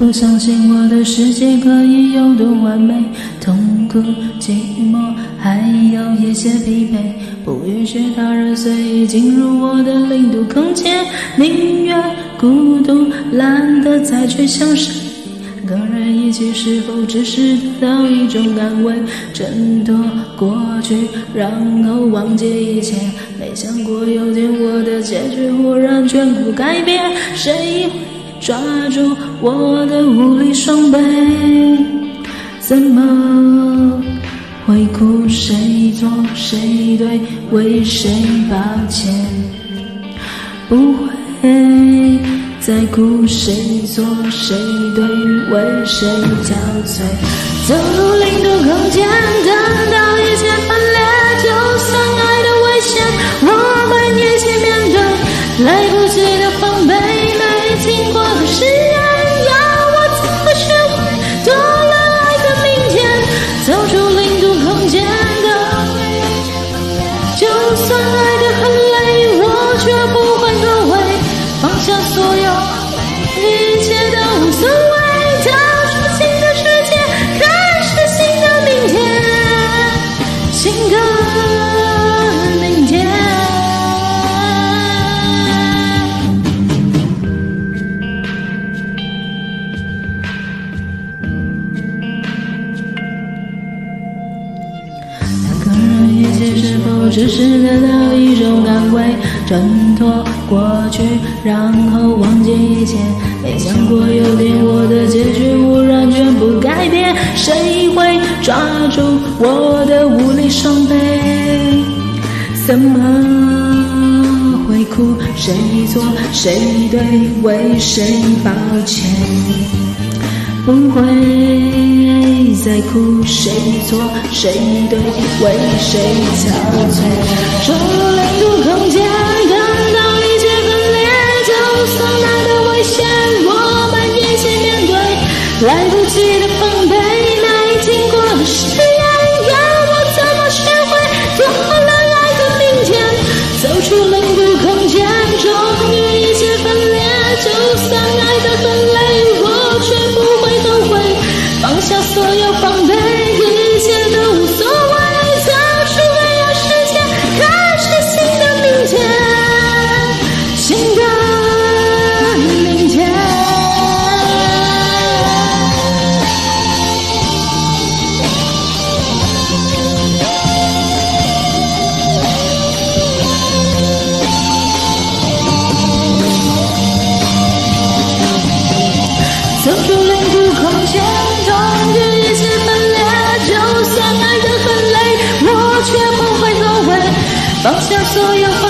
不相信我的世界可以有多完美，痛苦、寂寞，还有一些疲惫，不允许他人随意进入我的零度空间，宁愿孤独，懒得再去想谁。跟人一起是否只是得到一种安慰，挣脱过去，然后忘记一切。没想过有天我的结局忽然全部改变，谁会抓住我的无力双臂？怎么会哭？谁错？谁对？为谁抱歉？不会再哭。谁错？谁对？为谁憔悴？走入零度空间，等到一切只是得到一种安慰，挣脱过去，然后忘记一切。没想过有天我的结局忽然全部改变，谁会抓住我的无力双臂？怎么会哭？谁错？谁对？为谁抱歉？不会。在哭，谁错谁对，为谁憔悴？走入两度空间，感到一切分裂，就算来的危险，我们一起面对，来不及的防备，终于一次分裂就算爱的很累我却不会后悔放下所有